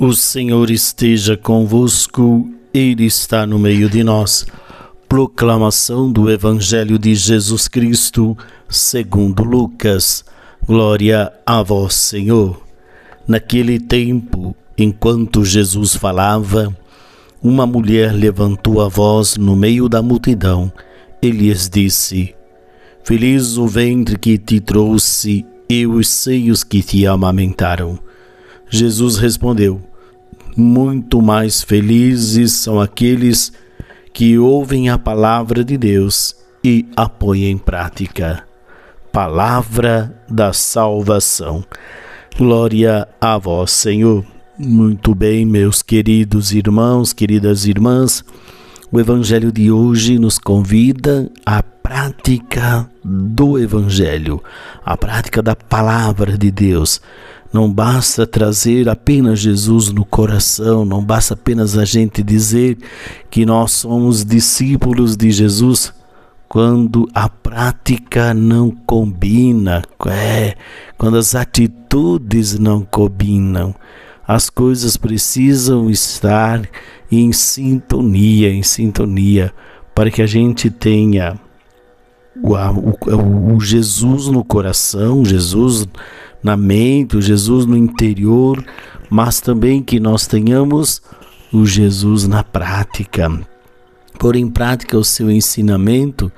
O Senhor esteja convosco, Ele está no meio de nós. Proclamação do Evangelho de Jesus Cristo, segundo Lucas. Glória a vós, Senhor. Naquele tempo, enquanto Jesus falava, uma mulher levantou a voz no meio da multidão e lhes disse: Feliz o ventre que te trouxe e os seios que te amamentaram. Jesus respondeu: Muito mais felizes são aqueles que ouvem a palavra de Deus e a põem em prática. Palavra da salvação. Glória a vós, Senhor. Muito bem, meus queridos irmãos, queridas irmãs. O Evangelho de hoje nos convida à prática do Evangelho, à prática da palavra de Deus, não basta trazer apenas Jesus no coração, não basta apenas a gente dizer que nós somos discípulos de Jesus quando a prática não combina, é, quando as atitudes não combinam. As coisas precisam estar em sintonia, em sintonia, para que a gente tenha o, o, o Jesus no coração, Jesus na mente, o Jesus no interior, mas também que nós tenhamos o Jesus na prática. Por em prática, o seu ensinamento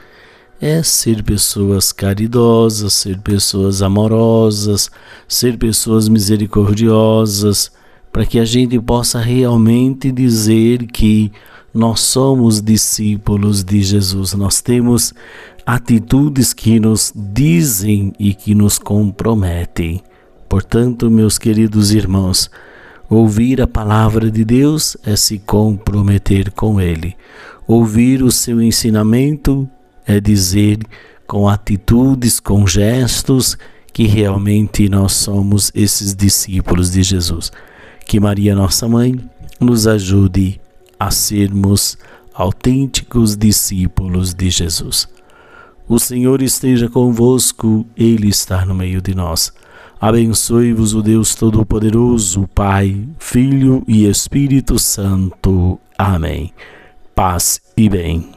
é ser pessoas caridosas, ser pessoas amorosas, ser pessoas misericordiosas, para que a gente possa realmente dizer que nós somos discípulos de Jesus, nós temos atitudes que nos dizem e que nos comprometem. Portanto, meus queridos irmãos, ouvir a palavra de Deus é se comprometer com Ele. Ouvir o seu ensinamento é dizer com atitudes, com gestos, que realmente nós somos esses discípulos de Jesus. Que Maria, nossa mãe, nos ajude a sermos autênticos discípulos de Jesus. O Senhor esteja convosco, Ele está no meio de nós. Abençoe-vos o Deus Todo-Poderoso, Pai, Filho e Espírito Santo. Amém. Paz e bem.